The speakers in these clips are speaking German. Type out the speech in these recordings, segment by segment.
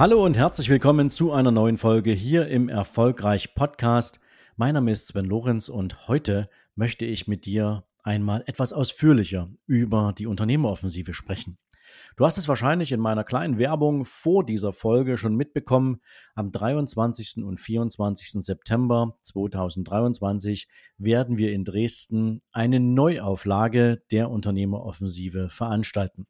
Hallo und herzlich willkommen zu einer neuen Folge hier im Erfolgreich Podcast. Mein Name ist Sven Lorenz und heute möchte ich mit dir einmal etwas ausführlicher über die Unternehmeroffensive sprechen. Du hast es wahrscheinlich in meiner kleinen Werbung vor dieser Folge schon mitbekommen. Am 23. und 24. September 2023 werden wir in Dresden eine Neuauflage der Unternehmeroffensive veranstalten.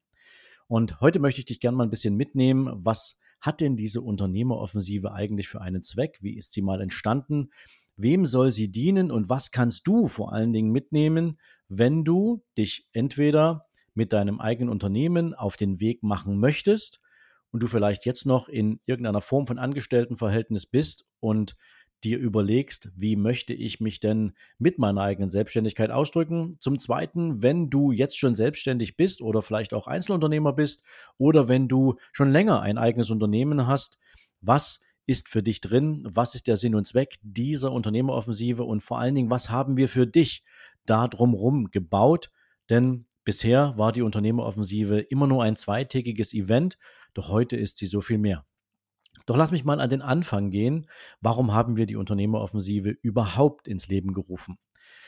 Und heute möchte ich dich gerne mal ein bisschen mitnehmen, was hat denn diese Unternehmeroffensive eigentlich für einen Zweck? Wie ist sie mal entstanden? Wem soll sie dienen und was kannst du vor allen Dingen mitnehmen, wenn du dich entweder mit deinem eigenen Unternehmen auf den Weg machen möchtest und du vielleicht jetzt noch in irgendeiner Form von Angestelltenverhältnis bist und dir überlegst, wie möchte ich mich denn mit meiner eigenen Selbstständigkeit ausdrücken. Zum Zweiten, wenn du jetzt schon selbstständig bist oder vielleicht auch Einzelunternehmer bist oder wenn du schon länger ein eigenes Unternehmen hast, was ist für dich drin? Was ist der Sinn und Zweck dieser Unternehmeroffensive? Und vor allen Dingen, was haben wir für dich da drumherum gebaut? Denn bisher war die Unternehmeroffensive immer nur ein zweitägiges Event, doch heute ist sie so viel mehr. Doch lass mich mal an den Anfang gehen. Warum haben wir die Unternehmeroffensive überhaupt ins Leben gerufen?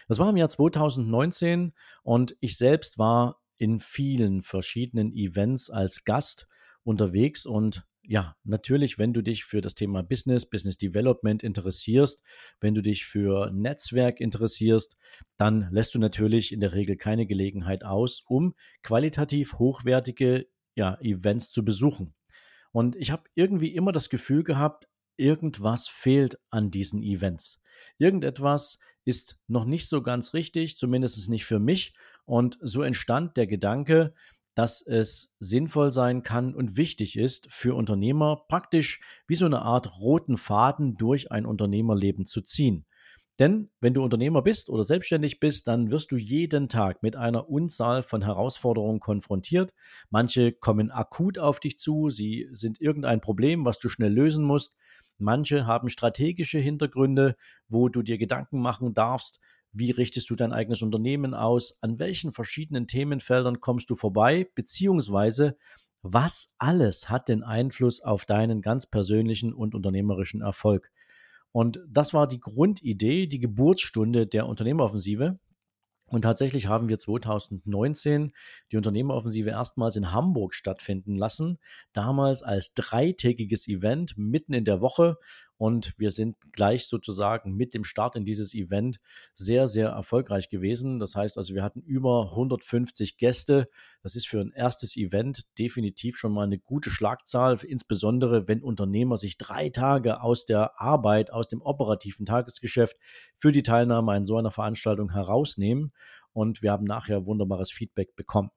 Das war im Jahr 2019 und ich selbst war in vielen verschiedenen Events als Gast unterwegs und ja, natürlich, wenn du dich für das Thema Business, Business Development interessierst, wenn du dich für Netzwerk interessierst, dann lässt du natürlich in der Regel keine Gelegenheit aus, um qualitativ hochwertige ja, Events zu besuchen. Und ich habe irgendwie immer das Gefühl gehabt, irgendwas fehlt an diesen Events. Irgendetwas ist noch nicht so ganz richtig, zumindest nicht für mich. Und so entstand der Gedanke, dass es sinnvoll sein kann und wichtig ist für Unternehmer, praktisch wie so eine Art roten Faden durch ein Unternehmerleben zu ziehen. Denn wenn du Unternehmer bist oder selbstständig bist, dann wirst du jeden Tag mit einer Unzahl von Herausforderungen konfrontiert. Manche kommen akut auf dich zu, sie sind irgendein Problem, was du schnell lösen musst. Manche haben strategische Hintergründe, wo du dir Gedanken machen darfst, wie richtest du dein eigenes Unternehmen aus? An welchen verschiedenen Themenfeldern kommst du vorbei? Beziehungsweise, was alles hat den Einfluss auf deinen ganz persönlichen und unternehmerischen Erfolg? Und das war die Grundidee, die Geburtsstunde der Unternehmeroffensive. Und tatsächlich haben wir 2019 die Unternehmeroffensive erstmals in Hamburg stattfinden lassen. Damals als dreitägiges Event mitten in der Woche. Und wir sind gleich sozusagen mit dem Start in dieses Event sehr, sehr erfolgreich gewesen. Das heißt also, wir hatten über 150 Gäste. Das ist für ein erstes Event definitiv schon mal eine gute Schlagzahl, insbesondere wenn Unternehmer sich drei Tage aus der Arbeit, aus dem operativen Tagesgeschäft für die Teilnahme an so einer Veranstaltung herausnehmen. Und wir haben nachher wunderbares Feedback bekommen.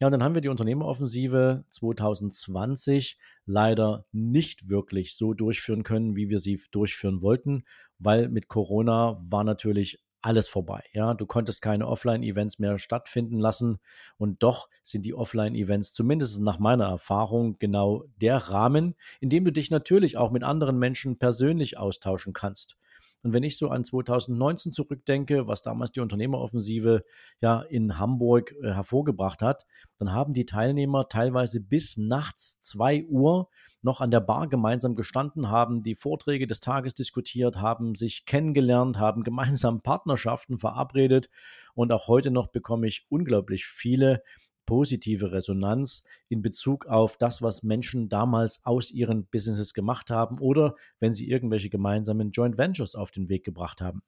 Ja, und dann haben wir die Unternehmeroffensive 2020 leider nicht wirklich so durchführen können, wie wir sie durchführen wollten, weil mit Corona war natürlich alles vorbei. Ja, du konntest keine Offline-Events mehr stattfinden lassen und doch sind die Offline-Events zumindest nach meiner Erfahrung genau der Rahmen, in dem du dich natürlich auch mit anderen Menschen persönlich austauschen kannst. Und wenn ich so an 2019 zurückdenke, was damals die Unternehmeroffensive ja in Hamburg äh, hervorgebracht hat, dann haben die Teilnehmer teilweise bis nachts 2 Uhr noch an der Bar gemeinsam gestanden, haben die Vorträge des Tages diskutiert, haben sich kennengelernt, haben gemeinsam Partnerschaften verabredet. Und auch heute noch bekomme ich unglaublich viele positive Resonanz in Bezug auf das, was Menschen damals aus ihren Businesses gemacht haben oder wenn sie irgendwelche gemeinsamen Joint Ventures auf den Weg gebracht haben.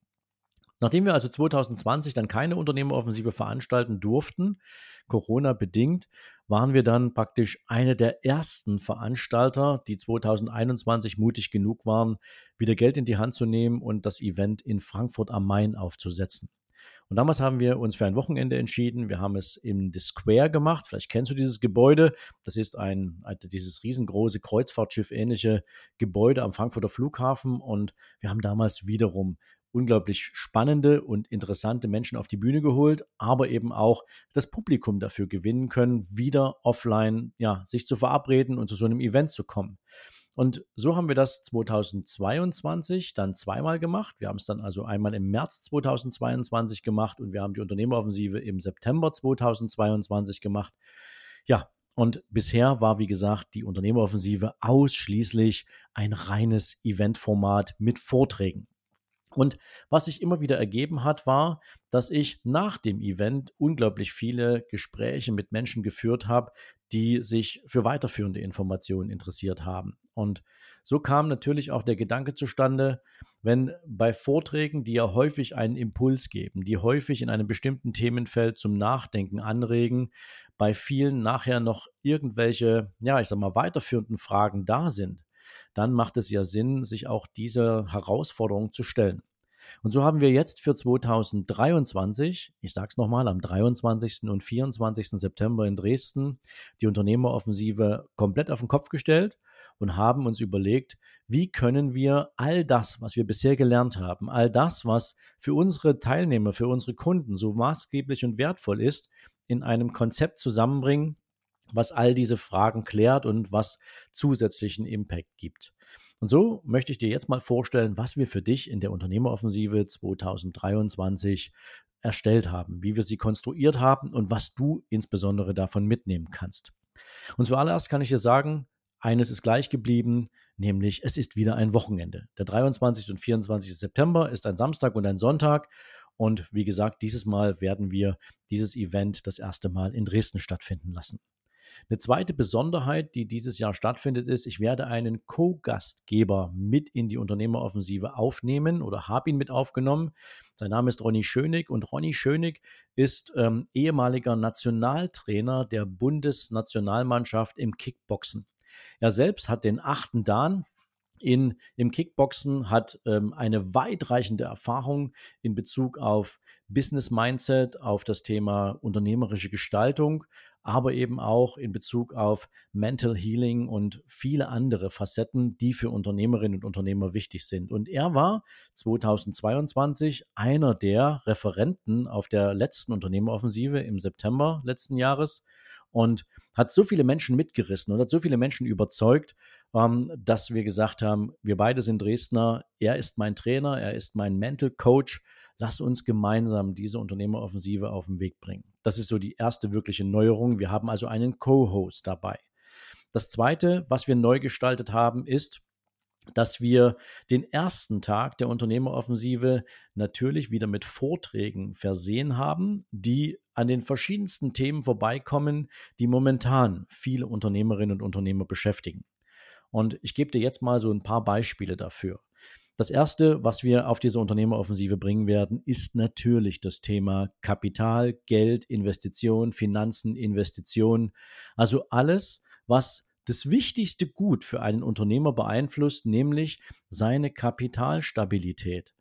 Nachdem wir also 2020 dann keine Unternehmeroffensive veranstalten durften, Corona bedingt, waren wir dann praktisch eine der ersten Veranstalter, die 2021 mutig genug waren, wieder Geld in die Hand zu nehmen und das Event in Frankfurt am Main aufzusetzen. Und damals haben wir uns für ein Wochenende entschieden. Wir haben es im The Square gemacht. Vielleicht kennst du dieses Gebäude. Das ist ein, dieses riesengroße Kreuzfahrtschiff ähnliche Gebäude am Frankfurter Flughafen. Und wir haben damals wiederum unglaublich spannende und interessante Menschen auf die Bühne geholt, aber eben auch das Publikum dafür gewinnen können, wieder offline ja, sich zu verabreden und zu so einem Event zu kommen. Und so haben wir das 2022 dann zweimal gemacht. Wir haben es dann also einmal im März 2022 gemacht und wir haben die Unternehmeroffensive im September 2022 gemacht. Ja, und bisher war, wie gesagt, die Unternehmeroffensive ausschließlich ein reines Eventformat mit Vorträgen. Und was sich immer wieder ergeben hat, war, dass ich nach dem Event unglaublich viele Gespräche mit Menschen geführt habe, die sich für weiterführende Informationen interessiert haben. Und so kam natürlich auch der Gedanke zustande, wenn bei Vorträgen, die ja häufig einen Impuls geben, die häufig in einem bestimmten Themenfeld zum Nachdenken anregen, bei vielen nachher noch irgendwelche, ja, ich sag mal, weiterführenden Fragen da sind, dann macht es ja Sinn, sich auch dieser Herausforderung zu stellen. Und so haben wir jetzt für 2023, ich sage es nochmal, am 23. und 24. September in Dresden die Unternehmeroffensive komplett auf den Kopf gestellt und haben uns überlegt, wie können wir all das, was wir bisher gelernt haben, all das, was für unsere Teilnehmer, für unsere Kunden so maßgeblich und wertvoll ist, in einem Konzept zusammenbringen, was all diese Fragen klärt und was zusätzlichen Impact gibt. Und so möchte ich dir jetzt mal vorstellen, was wir für dich in der Unternehmeroffensive 2023 erstellt haben, wie wir sie konstruiert haben und was du insbesondere davon mitnehmen kannst. Und zuallererst kann ich dir sagen, eines ist gleich geblieben, nämlich es ist wieder ein Wochenende. Der 23. und 24. September ist ein Samstag und ein Sonntag. Und wie gesagt, dieses Mal werden wir dieses Event das erste Mal in Dresden stattfinden lassen. Eine zweite Besonderheit, die dieses Jahr stattfindet, ist, ich werde einen Co-Gastgeber mit in die Unternehmeroffensive aufnehmen oder habe ihn mit aufgenommen. Sein Name ist Ronny Schönig und Ronny Schönig ist ähm, ehemaliger Nationaltrainer der Bundesnationalmannschaft im Kickboxen. Er selbst hat den achten Dan in, im Kickboxen, hat ähm, eine weitreichende Erfahrung in Bezug auf Business Mindset, auf das Thema unternehmerische Gestaltung, aber eben auch in Bezug auf Mental Healing und viele andere Facetten, die für Unternehmerinnen und Unternehmer wichtig sind. Und er war 2022 einer der Referenten auf der letzten Unternehmeroffensive im September letzten Jahres und hat so viele Menschen mitgerissen und hat so viele Menschen überzeugt, ähm, dass wir gesagt haben, wir beide sind Dresdner, er ist mein Trainer, er ist mein Mental Coach, lass uns gemeinsam diese Unternehmeroffensive auf den Weg bringen. Das ist so die erste wirkliche Neuerung. Wir haben also einen Co-Host dabei. Das zweite, was wir neu gestaltet haben, ist, dass wir den ersten Tag der Unternehmeroffensive natürlich wieder mit Vorträgen versehen haben, die an den verschiedensten Themen vorbeikommen, die momentan viele Unternehmerinnen und Unternehmer beschäftigen. Und ich gebe dir jetzt mal so ein paar Beispiele dafür. Das erste, was wir auf diese Unternehmeroffensive bringen werden, ist natürlich das Thema Kapital, Geld, Investition, Finanzen, Investitionen. Also alles, was das wichtigste Gut für einen Unternehmer beeinflusst, nämlich seine Kapitalstabilität.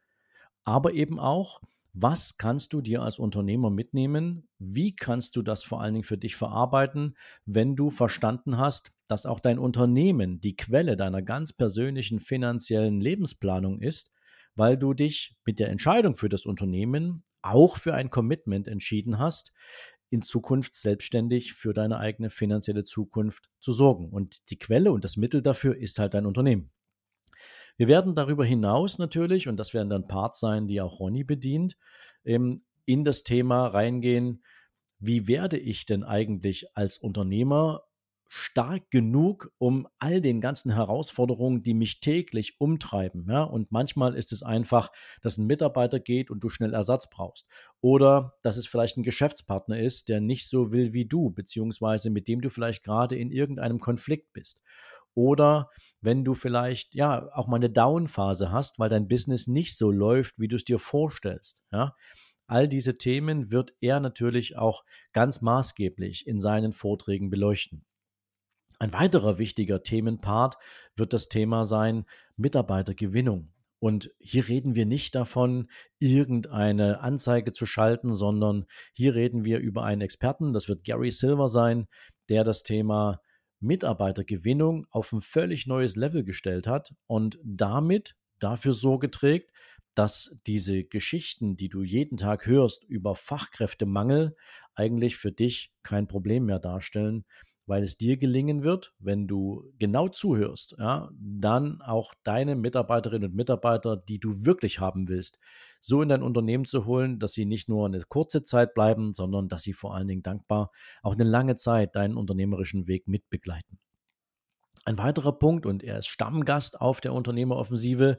Aber eben auch, was kannst du dir als Unternehmer mitnehmen? Wie kannst du das vor allen Dingen für dich verarbeiten, wenn du verstanden hast, dass auch dein Unternehmen die Quelle deiner ganz persönlichen finanziellen Lebensplanung ist, weil du dich mit der Entscheidung für das Unternehmen auch für ein Commitment entschieden hast, in Zukunft selbstständig für deine eigene finanzielle Zukunft zu sorgen. Und die Quelle und das Mittel dafür ist halt dein Unternehmen. Wir werden darüber hinaus natürlich, und das werden dann Parts sein, die auch Ronny bedient, ähm, in das Thema reingehen, wie werde ich denn eigentlich als Unternehmer stark genug, um all den ganzen Herausforderungen, die mich täglich umtreiben. Ja? Und manchmal ist es einfach, dass ein Mitarbeiter geht und du schnell Ersatz brauchst. Oder dass es vielleicht ein Geschäftspartner ist, der nicht so will wie du, beziehungsweise mit dem du vielleicht gerade in irgendeinem Konflikt bist. Oder wenn du vielleicht ja auch mal eine Down-Phase hast, weil dein Business nicht so läuft, wie du es dir vorstellst. Ja? All diese Themen wird er natürlich auch ganz maßgeblich in seinen Vorträgen beleuchten. Ein weiterer wichtiger Themenpart wird das Thema sein Mitarbeitergewinnung. Und hier reden wir nicht davon, irgendeine Anzeige zu schalten, sondern hier reden wir über einen Experten, das wird Gary Silver sein, der das Thema Mitarbeitergewinnung auf ein völlig neues Level gestellt hat und damit dafür Sorge trägt, dass diese Geschichten, die du jeden Tag hörst über Fachkräftemangel, eigentlich für dich kein Problem mehr darstellen, weil es dir gelingen wird, wenn du genau zuhörst, ja, dann auch deine Mitarbeiterinnen und Mitarbeiter, die du wirklich haben willst, so in dein Unternehmen zu holen, dass sie nicht nur eine kurze Zeit bleiben, sondern dass sie vor allen Dingen dankbar auch eine lange Zeit deinen unternehmerischen Weg mitbegleiten. Ein weiterer Punkt, und er ist Stammgast auf der Unternehmeroffensive,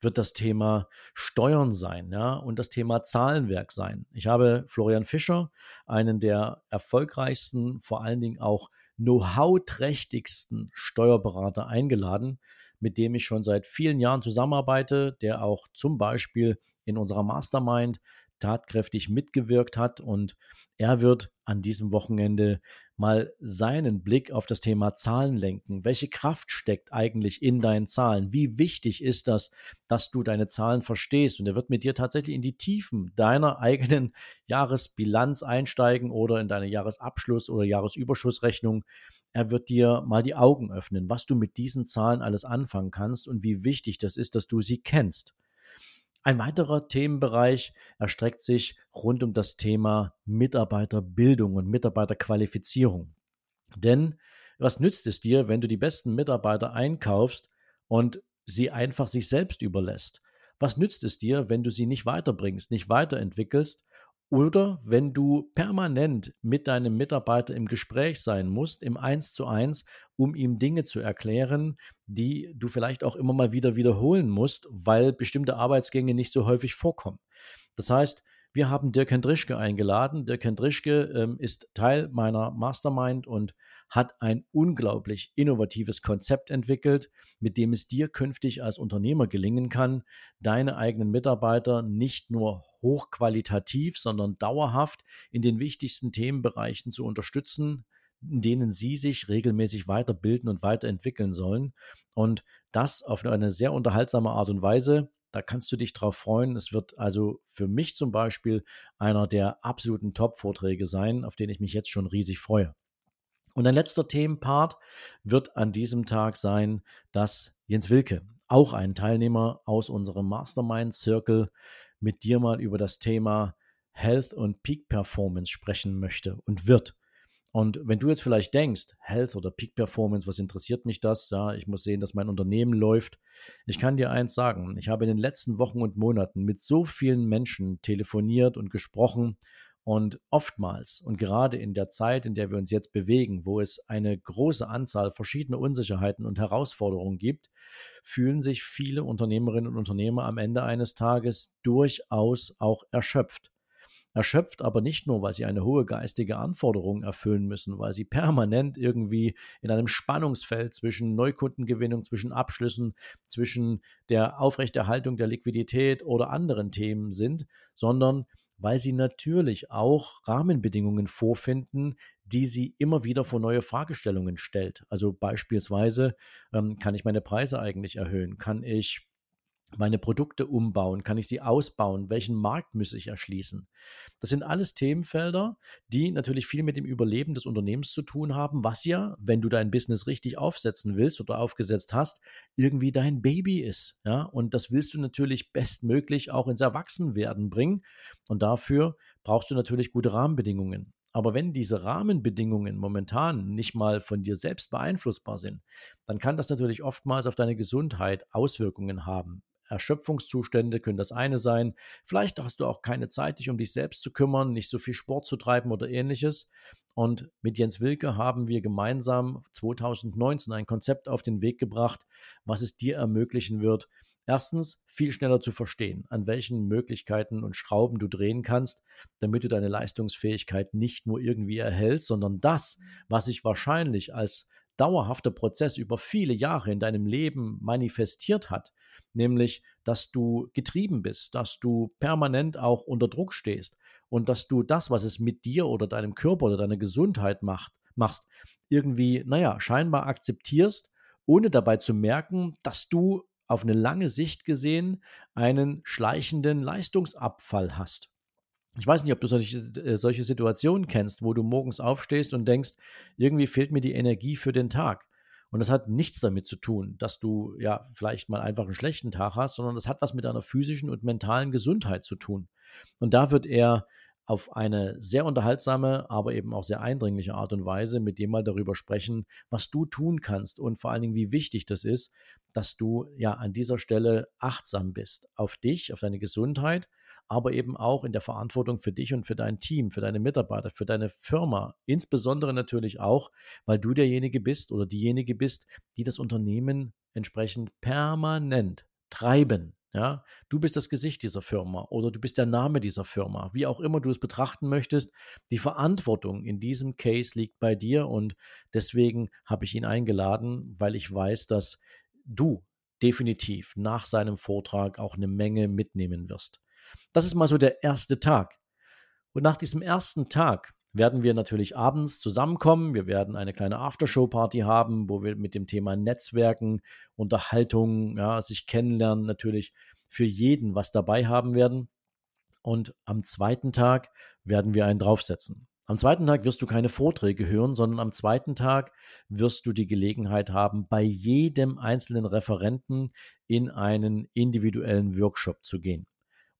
wird das Thema Steuern sein, ja, und das Thema Zahlenwerk sein. Ich habe Florian Fischer, einen der erfolgreichsten, vor allen Dingen auch know-how-trächtigsten Steuerberater eingeladen, mit dem ich schon seit vielen Jahren zusammenarbeite, der auch zum Beispiel in unserer Mastermind tatkräftig mitgewirkt hat und er wird an diesem Wochenende mal seinen Blick auf das Thema Zahlen lenken. Welche Kraft steckt eigentlich in deinen Zahlen? Wie wichtig ist das, dass du deine Zahlen verstehst? Und er wird mit dir tatsächlich in die Tiefen deiner eigenen Jahresbilanz einsteigen oder in deine Jahresabschluss- oder Jahresüberschussrechnung. Er wird dir mal die Augen öffnen, was du mit diesen Zahlen alles anfangen kannst und wie wichtig das ist, dass du sie kennst. Ein weiterer Themenbereich erstreckt sich rund um das Thema Mitarbeiterbildung und Mitarbeiterqualifizierung. Denn was nützt es dir, wenn du die besten Mitarbeiter einkaufst und sie einfach sich selbst überlässt? Was nützt es dir, wenn du sie nicht weiterbringst, nicht weiterentwickelst oder wenn du permanent mit deinem Mitarbeiter im Gespräch sein musst, im Eins zu eins, um ihm Dinge zu erklären, die du vielleicht auch immer mal wieder wiederholen musst, weil bestimmte Arbeitsgänge nicht so häufig vorkommen. Das heißt, wir haben Dirk Hendrischke eingeladen. Dirk Hendrischke ähm, ist Teil meiner Mastermind und hat ein unglaublich innovatives Konzept entwickelt, mit dem es dir künftig als Unternehmer gelingen kann, deine eigenen Mitarbeiter nicht nur hochqualitativ, sondern dauerhaft in den wichtigsten Themenbereichen zu unterstützen, in denen sie sich regelmäßig weiterbilden und weiterentwickeln sollen. Und das auf eine sehr unterhaltsame Art und Weise. Da kannst du dich drauf freuen. Es wird also für mich zum Beispiel einer der absoluten Top-Vorträge sein, auf den ich mich jetzt schon riesig freue. Und ein letzter Themenpart wird an diesem Tag sein, dass Jens Wilke, auch ein Teilnehmer aus unserem Mastermind Circle, mit dir mal über das Thema Health und Peak Performance sprechen möchte und wird. Und wenn du jetzt vielleicht denkst, Health oder Peak Performance, was interessiert mich das? Ja, ich muss sehen, dass mein Unternehmen läuft. Ich kann dir eins sagen. Ich habe in den letzten Wochen und Monaten mit so vielen Menschen telefoniert und gesprochen und oftmals und gerade in der Zeit, in der wir uns jetzt bewegen, wo es eine große Anzahl verschiedener Unsicherheiten und Herausforderungen gibt, fühlen sich viele Unternehmerinnen und Unternehmer am Ende eines Tages durchaus auch erschöpft. Erschöpft aber nicht nur, weil sie eine hohe geistige Anforderung erfüllen müssen, weil sie permanent irgendwie in einem Spannungsfeld zwischen Neukundengewinnung, zwischen Abschlüssen, zwischen der Aufrechterhaltung der Liquidität oder anderen Themen sind, sondern weil sie natürlich auch Rahmenbedingungen vorfinden, die sie immer wieder vor neue Fragestellungen stellt. Also beispielsweise, ähm, kann ich meine Preise eigentlich erhöhen? Kann ich meine Produkte umbauen? Kann ich sie ausbauen? Welchen Markt muss ich erschließen? Das sind alles Themenfelder, die natürlich viel mit dem Überleben des Unternehmens zu tun haben, was ja, wenn du dein Business richtig aufsetzen willst oder aufgesetzt hast, irgendwie dein Baby ist. Ja, und das willst du natürlich bestmöglich auch ins Erwachsenwerden bringen. Und dafür brauchst du natürlich gute Rahmenbedingungen. Aber wenn diese Rahmenbedingungen momentan nicht mal von dir selbst beeinflussbar sind, dann kann das natürlich oftmals auf deine Gesundheit Auswirkungen haben. Erschöpfungszustände können das eine sein. Vielleicht hast du auch keine Zeit, dich um dich selbst zu kümmern, nicht so viel Sport zu treiben oder ähnliches. Und mit Jens Wilke haben wir gemeinsam 2019 ein Konzept auf den Weg gebracht, was es dir ermöglichen wird, erstens viel schneller zu verstehen, an welchen Möglichkeiten und Schrauben du drehen kannst, damit du deine Leistungsfähigkeit nicht nur irgendwie erhältst, sondern das, was sich wahrscheinlich als dauerhafter Prozess über viele Jahre in deinem Leben manifestiert hat, nämlich dass du getrieben bist, dass du permanent auch unter Druck stehst und dass du das, was es mit dir oder deinem Körper oder deiner Gesundheit macht, machst, irgendwie, naja, scheinbar akzeptierst, ohne dabei zu merken, dass du auf eine lange Sicht gesehen einen schleichenden Leistungsabfall hast. Ich weiß nicht, ob du solche, äh, solche Situationen kennst, wo du morgens aufstehst und denkst, irgendwie fehlt mir die Energie für den Tag. Und das hat nichts damit zu tun, dass du ja vielleicht mal einfach einen schlechten Tag hast, sondern das hat was mit deiner physischen und mentalen Gesundheit zu tun. Und da wird er auf eine sehr unterhaltsame, aber eben auch sehr eindringliche Art und Weise mit dir mal darüber sprechen, was du tun kannst und vor allen Dingen, wie wichtig das ist, dass du ja an dieser Stelle achtsam bist auf dich, auf deine Gesundheit, aber eben auch in der Verantwortung für dich und für dein Team, für deine Mitarbeiter, für deine Firma. Insbesondere natürlich auch, weil du derjenige bist oder diejenige bist, die das Unternehmen entsprechend permanent treiben. Ja, du bist das Gesicht dieser Firma oder du bist der Name dieser Firma, wie auch immer du es betrachten möchtest. Die Verantwortung in diesem Case liegt bei dir und deswegen habe ich ihn eingeladen, weil ich weiß, dass du definitiv nach seinem Vortrag auch eine Menge mitnehmen wirst. Das ist mal so der erste Tag. Und nach diesem ersten Tag werden wir natürlich abends zusammenkommen. Wir werden eine kleine Aftershow-Party haben, wo wir mit dem Thema Netzwerken, Unterhaltung, ja, sich kennenlernen, natürlich für jeden was dabei haben werden. Und am zweiten Tag werden wir einen draufsetzen. Am zweiten Tag wirst du keine Vorträge hören, sondern am zweiten Tag wirst du die Gelegenheit haben, bei jedem einzelnen Referenten in einen individuellen Workshop zu gehen.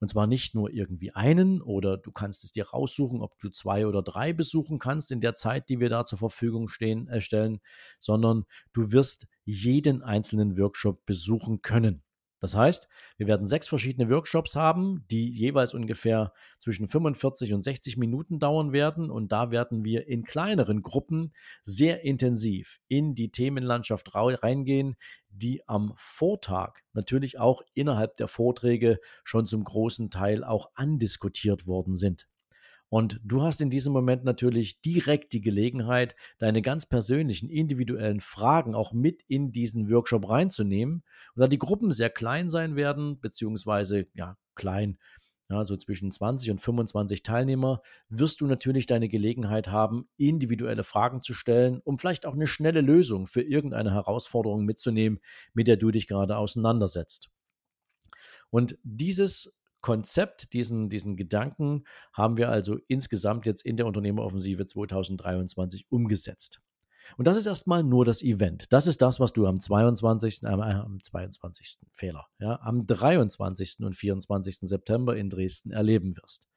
Und zwar nicht nur irgendwie einen oder du kannst es dir raussuchen, ob du zwei oder drei besuchen kannst in der Zeit, die wir da zur Verfügung stehen, äh, stellen, sondern du wirst jeden einzelnen Workshop besuchen können. Das heißt, wir werden sechs verschiedene Workshops haben, die jeweils ungefähr zwischen 45 und 60 Minuten dauern werden. Und da werden wir in kleineren Gruppen sehr intensiv in die Themenlandschaft reingehen, die am Vortag natürlich auch innerhalb der Vorträge schon zum großen Teil auch andiskutiert worden sind. Und du hast in diesem Moment natürlich direkt die Gelegenheit, deine ganz persönlichen, individuellen Fragen auch mit in diesen Workshop reinzunehmen. Und da die Gruppen sehr klein sein werden, beziehungsweise ja, klein, ja, so zwischen 20 und 25 Teilnehmer, wirst du natürlich deine Gelegenheit haben, individuelle Fragen zu stellen, um vielleicht auch eine schnelle Lösung für irgendeine Herausforderung mitzunehmen, mit der du dich gerade auseinandersetzt. Und dieses Konzept, diesen, diesen Gedanken haben wir also insgesamt jetzt in der Unternehmeroffensive 2023 umgesetzt. Und das ist erstmal nur das Event. Das ist das, was du am 22. Äh, am 22. Fehler, ja, am 23. und 24. September in Dresden erleben wirst.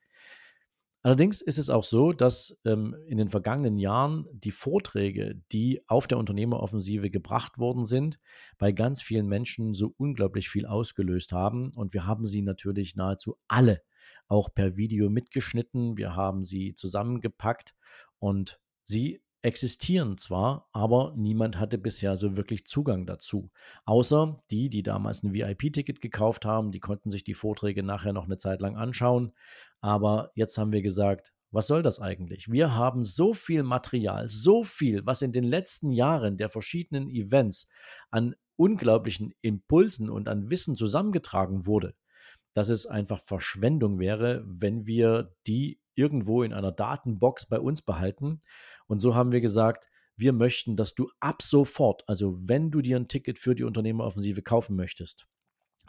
Allerdings ist es auch so, dass ähm, in den vergangenen Jahren die Vorträge, die auf der Unternehmeroffensive gebracht worden sind, bei ganz vielen Menschen so unglaublich viel ausgelöst haben. Und wir haben sie natürlich nahezu alle auch per Video mitgeschnitten. Wir haben sie zusammengepackt und sie existieren zwar, aber niemand hatte bisher so wirklich Zugang dazu. Außer die, die damals ein VIP-Ticket gekauft haben, die konnten sich die Vorträge nachher noch eine Zeit lang anschauen. Aber jetzt haben wir gesagt, was soll das eigentlich? Wir haben so viel Material, so viel, was in den letzten Jahren der verschiedenen Events an unglaublichen Impulsen und an Wissen zusammengetragen wurde, dass es einfach Verschwendung wäre, wenn wir die irgendwo in einer Datenbox bei uns behalten. Und so haben wir gesagt, wir möchten, dass du ab sofort, also wenn du dir ein Ticket für die Unternehmeroffensive kaufen möchtest,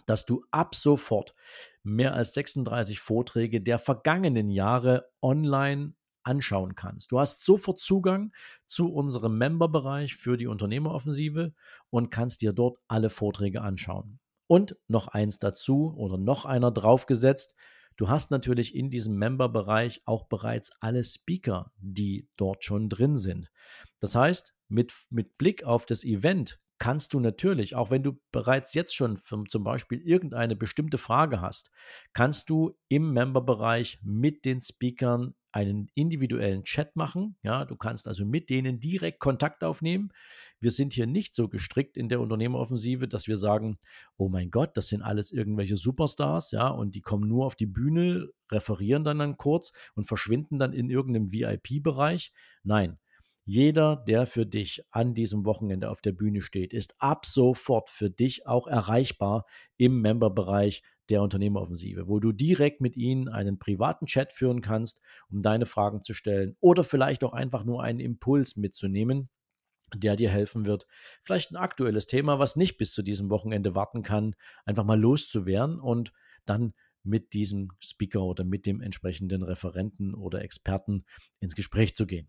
dass du ab sofort mehr als 36 Vorträge der vergangenen Jahre online anschauen kannst. Du hast sofort Zugang zu unserem Memberbereich für die Unternehmeroffensive und kannst dir dort alle Vorträge anschauen. Und noch eins dazu oder noch einer draufgesetzt. Du hast natürlich in diesem Member-Bereich auch bereits alle Speaker, die dort schon drin sind. Das heißt, mit, mit Blick auf das Event kannst du natürlich, auch wenn du bereits jetzt schon zum Beispiel irgendeine bestimmte Frage hast, kannst du im Member-Bereich mit den Speakern einen individuellen Chat machen. Ja, du kannst also mit denen direkt Kontakt aufnehmen. Wir sind hier nicht so gestrickt in der Unternehmeroffensive, dass wir sagen, oh mein Gott, das sind alles irgendwelche Superstars, ja, und die kommen nur auf die Bühne, referieren dann dann kurz und verschwinden dann in irgendeinem VIP-Bereich. Nein, jeder, der für dich an diesem Wochenende auf der Bühne steht, ist ab sofort für dich auch erreichbar im Memberbereich der Unternehmeroffensive, wo du direkt mit ihnen einen privaten Chat führen kannst, um deine Fragen zu stellen oder vielleicht auch einfach nur einen Impuls mitzunehmen, der dir helfen wird, vielleicht ein aktuelles Thema, was nicht bis zu diesem Wochenende warten kann, einfach mal loszuwerden und dann mit diesem Speaker oder mit dem entsprechenden Referenten oder Experten ins Gespräch zu gehen.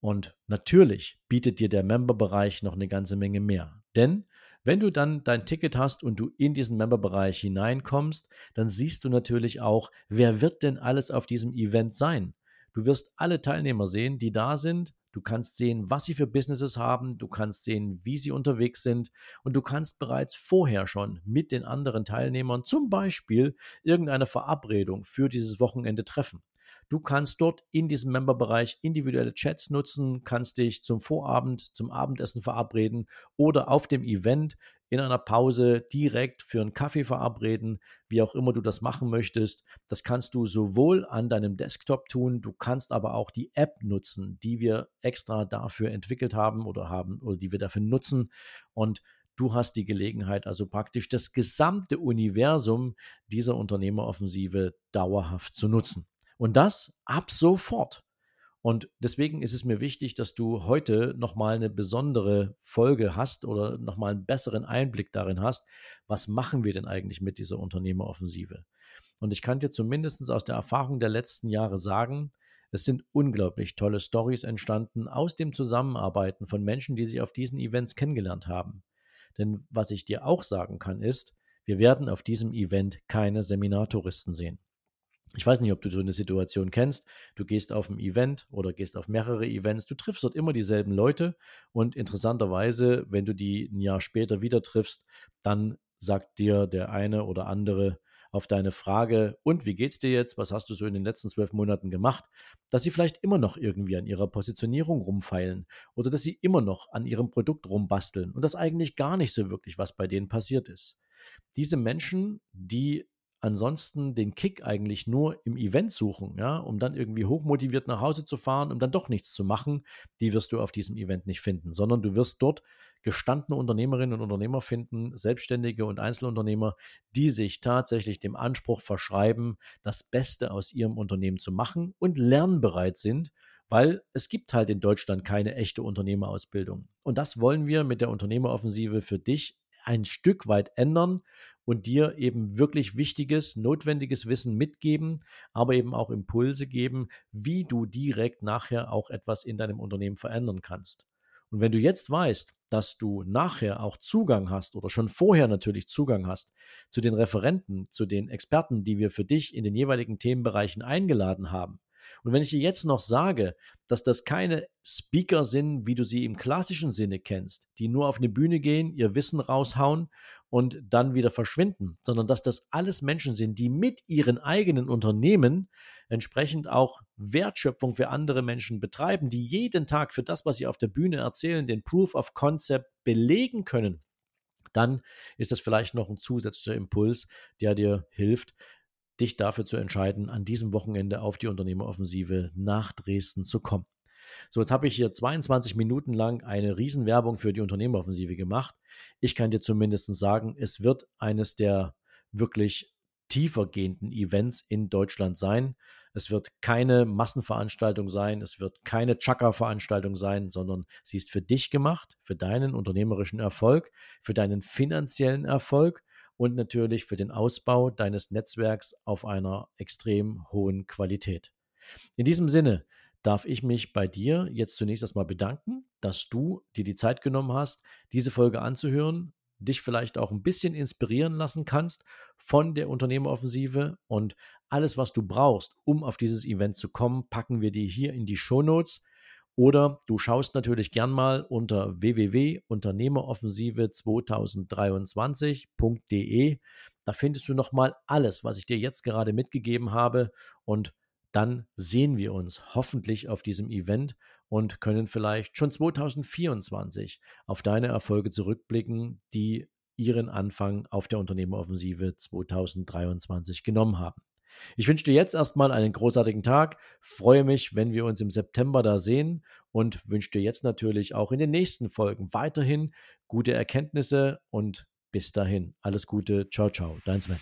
Und natürlich bietet dir der Member-Bereich noch eine ganze Menge mehr. Denn wenn du dann dein Ticket hast und du in diesen Member-Bereich hineinkommst, dann siehst du natürlich auch, wer wird denn alles auf diesem Event sein. Du wirst alle Teilnehmer sehen, die da sind. Du kannst sehen, was sie für Businesses haben. Du kannst sehen, wie sie unterwegs sind. Und du kannst bereits vorher schon mit den anderen Teilnehmern zum Beispiel irgendeine Verabredung für dieses Wochenende treffen. Du kannst dort in diesem Memberbereich individuelle Chats nutzen, kannst dich zum Vorabend, zum Abendessen verabreden oder auf dem Event in einer Pause direkt für einen Kaffee verabreden, wie auch immer du das machen möchtest. Das kannst du sowohl an deinem Desktop tun, du kannst aber auch die App nutzen, die wir extra dafür entwickelt haben oder haben oder die wir dafür nutzen und Du hast die Gelegenheit, also praktisch das gesamte Universum dieser Unternehmeroffensive dauerhaft zu nutzen. Und das ab sofort. Und deswegen ist es mir wichtig, dass du heute nochmal eine besondere Folge hast oder nochmal einen besseren Einblick darin hast, was machen wir denn eigentlich mit dieser Unternehmeroffensive. Und ich kann dir zumindest aus der Erfahrung der letzten Jahre sagen, es sind unglaublich tolle Stories entstanden aus dem Zusammenarbeiten von Menschen, die sich auf diesen Events kennengelernt haben. Denn was ich dir auch sagen kann, ist, wir werden auf diesem Event keine Seminartouristen sehen. Ich weiß nicht, ob du so eine Situation kennst. Du gehst auf ein Event oder gehst auf mehrere Events. Du triffst dort immer dieselben Leute und interessanterweise, wenn du die ein Jahr später wieder triffst, dann sagt dir der eine oder andere auf deine Frage, und wie geht's dir jetzt? Was hast du so in den letzten zwölf Monaten gemacht? Dass sie vielleicht immer noch irgendwie an ihrer Positionierung rumfeilen oder dass sie immer noch an ihrem Produkt rumbasteln und dass eigentlich gar nicht so wirklich was bei denen passiert ist. Diese Menschen, die ansonsten den Kick eigentlich nur im Event suchen, ja, um dann irgendwie hochmotiviert nach Hause zu fahren, um dann doch nichts zu machen, die wirst du auf diesem Event nicht finden, sondern du wirst dort gestandene Unternehmerinnen und Unternehmer finden, Selbstständige und Einzelunternehmer, die sich tatsächlich dem Anspruch verschreiben, das Beste aus ihrem Unternehmen zu machen und lernbereit sind, weil es gibt halt in Deutschland keine echte Unternehmerausbildung. Und das wollen wir mit der Unternehmeroffensive für dich ein Stück weit ändern und dir eben wirklich wichtiges, notwendiges Wissen mitgeben, aber eben auch Impulse geben, wie du direkt nachher auch etwas in deinem Unternehmen verändern kannst. Und wenn du jetzt weißt, dass du nachher auch Zugang hast oder schon vorher natürlich Zugang hast zu den Referenten, zu den Experten, die wir für dich in den jeweiligen Themenbereichen eingeladen haben, und wenn ich dir jetzt noch sage, dass das keine Speaker sind, wie du sie im klassischen Sinne kennst, die nur auf eine Bühne gehen, ihr Wissen raushauen und dann wieder verschwinden, sondern dass das alles Menschen sind, die mit ihren eigenen Unternehmen entsprechend auch Wertschöpfung für andere Menschen betreiben, die jeden Tag für das, was sie auf der Bühne erzählen, den Proof of Concept belegen können, dann ist das vielleicht noch ein zusätzlicher Impuls, der dir hilft, dich dafür zu entscheiden, an diesem Wochenende auf die Unternehmeroffensive nach Dresden zu kommen. So, jetzt habe ich hier 22 Minuten lang eine Riesenwerbung für die Unternehmeroffensive gemacht. Ich kann dir zumindest sagen, es wird eines der wirklich tiefergehenden Events in Deutschland sein. Es wird keine Massenveranstaltung sein, es wird keine Chaka-Veranstaltung sein, sondern sie ist für dich gemacht, für deinen unternehmerischen Erfolg, für deinen finanziellen Erfolg und natürlich für den Ausbau deines Netzwerks auf einer extrem hohen Qualität. In diesem Sinne darf ich mich bei dir jetzt zunächst erstmal bedanken, dass du dir die Zeit genommen hast, diese Folge anzuhören, dich vielleicht auch ein bisschen inspirieren lassen kannst von der Unternehmeroffensive und alles, was du brauchst, um auf dieses Event zu kommen, packen wir dir hier in die Show Notes. Oder du schaust natürlich gern mal unter www.unternehmeroffensive2023.de. Da findest du nochmal alles, was ich dir jetzt gerade mitgegeben habe. Und dann sehen wir uns hoffentlich auf diesem Event und können vielleicht schon 2024 auf deine Erfolge zurückblicken, die ihren Anfang auf der Unternehmeroffensive 2023 genommen haben. Ich wünsche dir jetzt erstmal einen großartigen Tag, freue mich, wenn wir uns im September da sehen und wünsche dir jetzt natürlich auch in den nächsten Folgen weiterhin gute Erkenntnisse und bis dahin alles Gute. Ciao, ciao, dein Sven.